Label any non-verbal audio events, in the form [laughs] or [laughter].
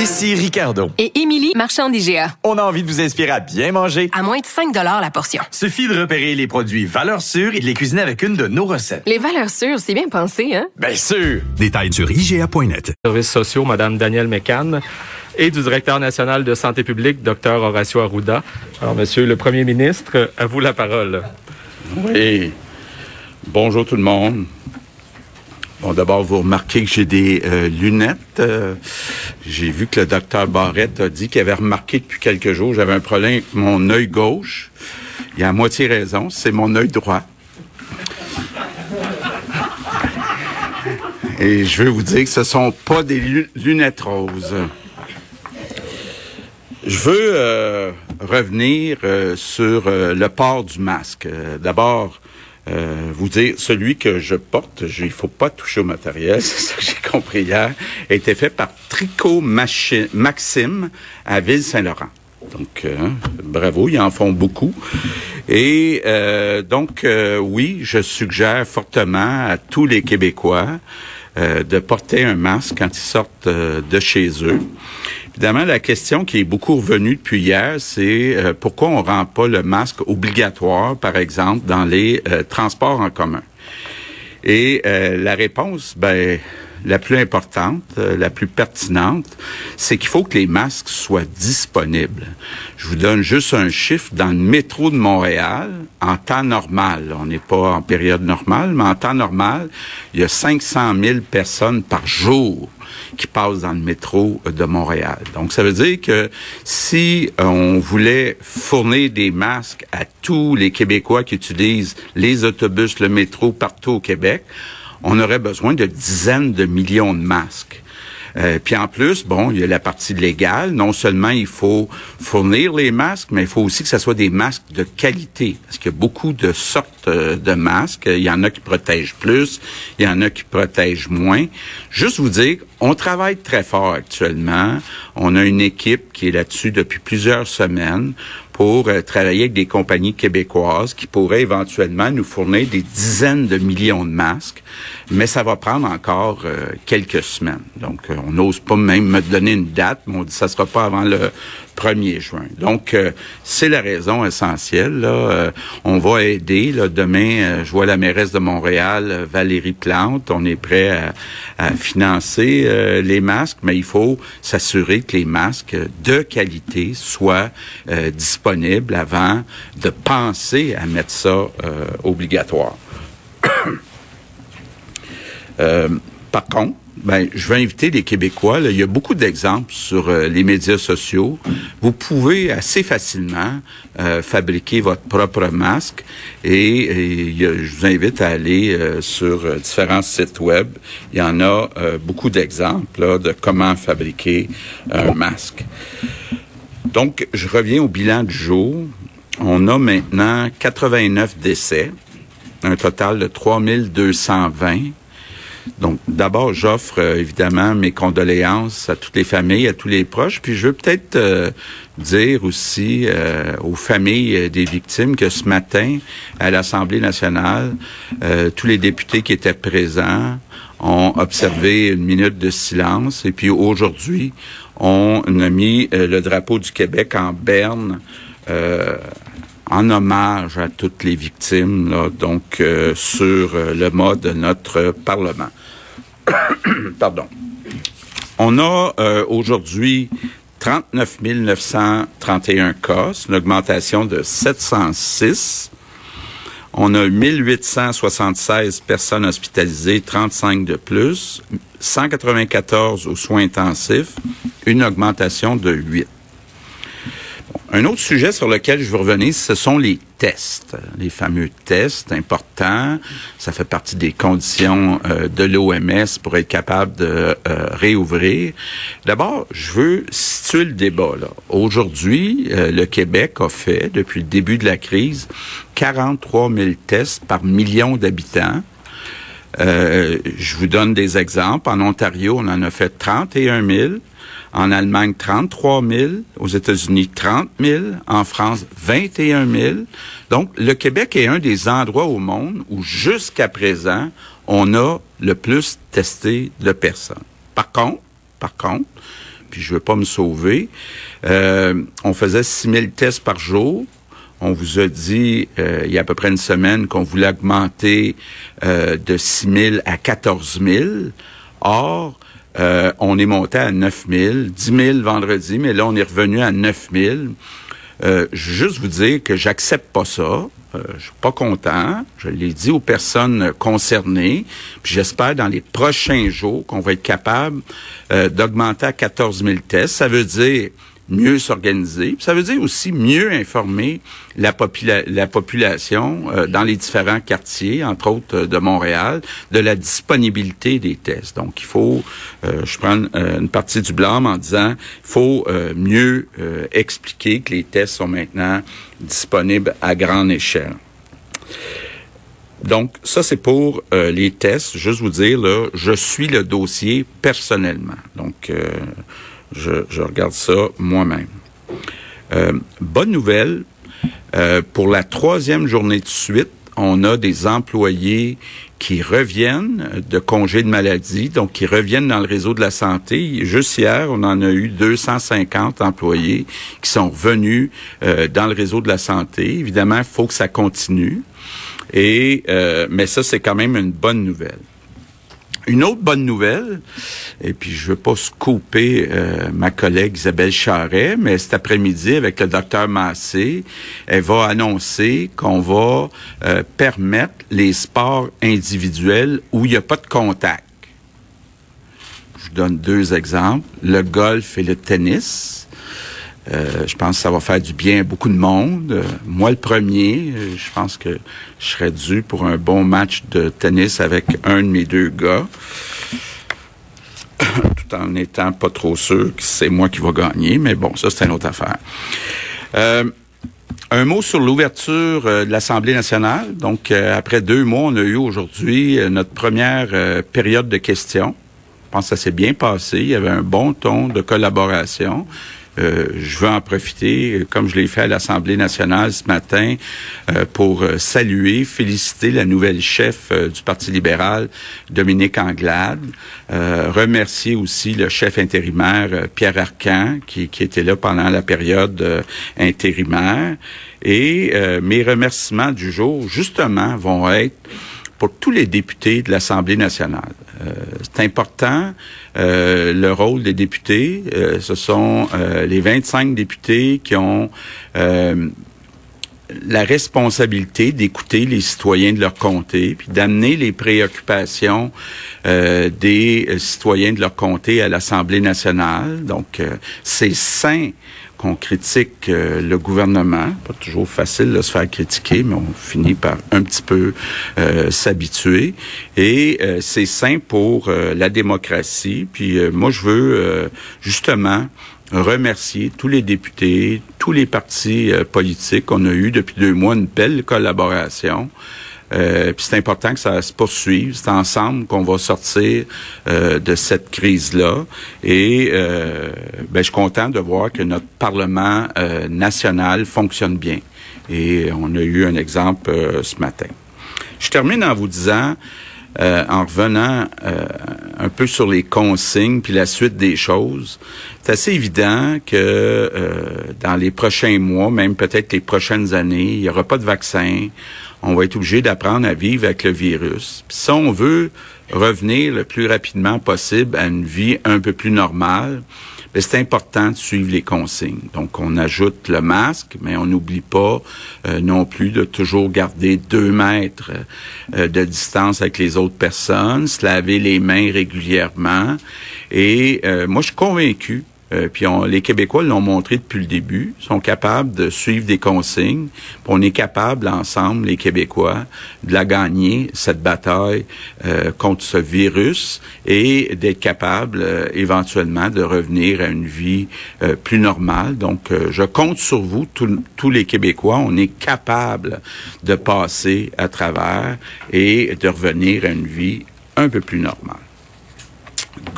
Ici Ricardo. Et Émilie, marchand d'IGA. On a envie de vous inspirer à bien manger. À moins de 5 la portion. Suffit de repérer les produits valeurs sûres et de les cuisiner avec une de nos recettes. Les valeurs sûres, c'est bien pensé, hein? Bien sûr! Détails sur IGA.net. Services sociaux, Madame Danielle Mécan et du directeur national de santé publique, Dr Horacio Arruda. Alors, Monsieur le Premier ministre, à vous la parole. Oui. Bonjour tout le monde. Bon, d'abord, vous remarquez que j'ai des euh, lunettes. Euh, j'ai vu que le docteur Barrette a dit qu'il avait remarqué depuis quelques jours j'avais un problème avec mon œil gauche. Il a à moitié raison, c'est mon œil droit. Et je veux vous dire que ce sont pas des lunettes roses. Je veux euh, revenir sur le port du masque. D'abord, euh, vous dire, celui que je porte, il il faut pas toucher au matériel, [laughs] c'est ça que j'ai compris hier, a été fait par Tricot Maxime à Ville-Saint-Laurent. Donc, euh, bravo, ils en font beaucoup. Et euh, donc, oui, je suggère fortement à tous les Québécois de porter un masque quand ils sortent de chez eux. Évidemment, la question qui est beaucoup revenue depuis hier, c'est euh, pourquoi on rend pas le masque obligatoire, par exemple, dans les euh, transports en commun? Et euh, la réponse, ben, la plus importante, la plus pertinente, c'est qu'il faut que les masques soient disponibles. Je vous donne juste un chiffre. Dans le métro de Montréal, en temps normal, on n'est pas en période normale, mais en temps normal, il y a 500 000 personnes par jour qui passent dans le métro de Montréal. Donc, ça veut dire que si on voulait fournir des masques à tous les Québécois qui utilisent les autobus, le métro partout au Québec, on aurait besoin de dizaines de millions de masques. Euh, puis en plus, bon, il y a la partie légale. Non seulement il faut fournir les masques, mais il faut aussi que ce soit des masques de qualité. Parce qu'il y a beaucoup de sortes euh, de masques. Il y en a qui protègent plus, il y en a qui protègent moins. Juste vous dire, on travaille très fort actuellement. On a une équipe qui est là-dessus depuis plusieurs semaines pour euh, travailler avec des compagnies québécoises qui pourraient éventuellement nous fournir des dizaines de millions de masques, mais ça va prendre encore euh, quelques semaines. Donc, euh, on n'ose pas même me donner une date, mais on dit ça sera pas avant le 1er juin. Donc, c'est la raison essentielle. Là. on va aider. Là, demain, je vois la mairesse de Montréal, Valérie Plante. On est prêt à, à financer les masques, mais il faut s'assurer que les masques de qualité soient disponibles avant de penser à mettre ça euh, obligatoire. [coughs] Euh, par contre, ben, je vais inviter les Québécois. il y a beaucoup d'exemples sur euh, les médias sociaux. Vous pouvez assez facilement fabriquer votre propre masque et, je vous invite à aller sur différents sites web. Il y en a beaucoup d'exemples de comment fabriquer un masque. Donc, je reviens au bilan du jour. On a maintenant 89 décès, un total de 3220. Donc, d'abord, j'offre euh, évidemment mes condoléances à toutes les familles, à tous les proches. Puis, je veux peut-être euh, dire aussi euh, aux familles des victimes que ce matin, à l'Assemblée nationale, tous les députés qui étaient présents ont observé une minute de silence. Et puis, aujourd'hui, on a mis euh, le drapeau du Québec en berne euh, en hommage à toutes les victimes, donc euh, sur le mode de notre Parlement. [coughs] Pardon. On a aujourd'hui 39 931 cas, une augmentation de 706. On a 1876 personnes hospitalisées, 35 de plus, 194 aux soins intensifs, une augmentation de 8. Un autre sujet sur lequel je veux revenir, ce sont les tests, les fameux tests importants. Ça fait partie des conditions euh, de l'OMS pour être capable de euh, réouvrir. D'abord, je veux situer le débat. Aujourd'hui, euh, le Québec a fait, depuis le début de la crise, 43 000 tests par million d'habitants. je vous donne des exemples. En Ontario, on en a fait 31 000. En Allemagne, 33 000. Aux États-Unis, 30 000. En France, 21 000. Donc, le Québec est un des endroits au monde où, jusqu'à présent, on a le plus testé de personnes. Par contre, par contre, puis je veux pas me sauver. Euh, on faisait 6000 tests par jour. On vous a dit euh, il y a à peu près une semaine qu'on voulait augmenter euh, de 6 000 à 14 000. Or, euh, on est monté à 9 000, 10 000 vendredi, mais là, on est revenu à 9 000. Euh, juste vous dire que j'accepte pas ça. Euh, je suis pas content. Je l'ai dit aux personnes concernées. Puis j'espère dans les prochains jours qu'on va être capable euh, d'augmenter à 14 000 tests. Ça veut dire mieux s'organiser. Ça veut dire aussi mieux informer la, popula la population euh, dans les différents quartiers, entre autres euh, de Montréal, de la disponibilité des tests. Donc, il faut, euh, je prends une partie du blâme en disant, il faut mieux expliquer que les tests sont maintenant disponibles à grande échelle. Donc, ça, c'est pour euh, les tests. Juste vous dire, là, je suis le dossier personnellement. Donc, euh, je, regarde ça moi-même. Euh, bonne nouvelle, pour la troisième journée de suite, on a des employés qui reviennent de congés de maladie, donc qui reviennent dans le réseau de la santé. Juste hier, on en a eu 250 employés qui sont revenus dans le réseau de la santé. Évidemment, il faut que ça continue. Et euh, mais ça, c'est quand même une bonne nouvelle. Une autre bonne nouvelle, et puis je veux pas scooper euh, ma collègue Isabelle Charret, mais cet après-midi, avec le docteur Massé, elle va annoncer qu'on va euh, permettre les sports individuels où il n'y a pas de contact. Je vous donne deux exemples, le golf et le tennis. Euh, je pense que ça va faire du bien à beaucoup de monde. Euh, moi, le premier, euh, je pense que je serais dû pour un bon match de tennis avec un de mes deux gars, [coughs] tout en étant pas trop sûr que c'est moi qui va gagner. Mais bon, ça, c'est une autre affaire. un mot sur l'ouverture de l'Assemblée nationale. Donc, après deux mois, on a eu aujourd'hui notre première période de questions. Je pense que ça s'est bien passé. Il y avait un bon ton de collaboration. Euh, je veux en profiter, comme je l'ai fait à l'Assemblée nationale ce matin, euh, pour euh, saluer, féliciter la nouvelle chef du Parti libéral, Dominique Anglade, remercier aussi le chef intérimaire, Pierre Arcan, qui, qui, était là pendant la période intérimaire. Et mes remerciements du jour, justement, vont être pour tous les députés de l'Assemblée nationale. Euh, c'est important, euh, le rôle des députés. Euh, ce sont les 25 députés qui ont la responsabilité d'écouter les citoyens de leur comté, puis d'amener les préoccupations des citoyens de leur comté à l'Assemblée nationale. Donc, c'est sain qu'on critique euh, le gouvernement. Pas toujours facile de se faire critiquer, mais on finit par un petit peu euh, s'habituer. Et euh, c'est sain pour la démocratie. Puis moi, je veux justement remercier tous les députés, tous les partis politiques. On a eu depuis deux mois une belle collaboration. Euh, c'est important que ça se poursuive. C'est ensemble qu'on va sortir euh, de cette crise-là. Et euh, ben, je suis content de voir que notre Parlement euh, national fonctionne bien. Et on a eu un exemple ce matin. Je termine en vous disant, en revenant un peu sur les consignes puis la suite des choses, c'est assez évident que dans les prochains mois, même peut-être les prochaines années, il n'y aura pas de vaccin on va être obligé d'apprendre à vivre avec le virus. Si on veut revenir le plus rapidement possible à une vie un peu plus normale, ben, c'est important de suivre les consignes. Donc, on ajoute le masque, mais on n'oublie pas euh, non plus de toujours garder deux mètres euh, de distance avec les autres personnes, se laver les mains régulièrement. Et euh, moi, je suis convaincu euh, puis les Québécois l'ont montré depuis le début, sont capables de suivre des consignes. on est capable ensemble, les Québécois, de la gagner cette bataille euh, contre ce virus et d'être capable euh, éventuellement de revenir à une vie plus normale. Donc, je compte sur vous, tous les Québécois. On est capable de passer à travers et de revenir à une vie un peu plus normale.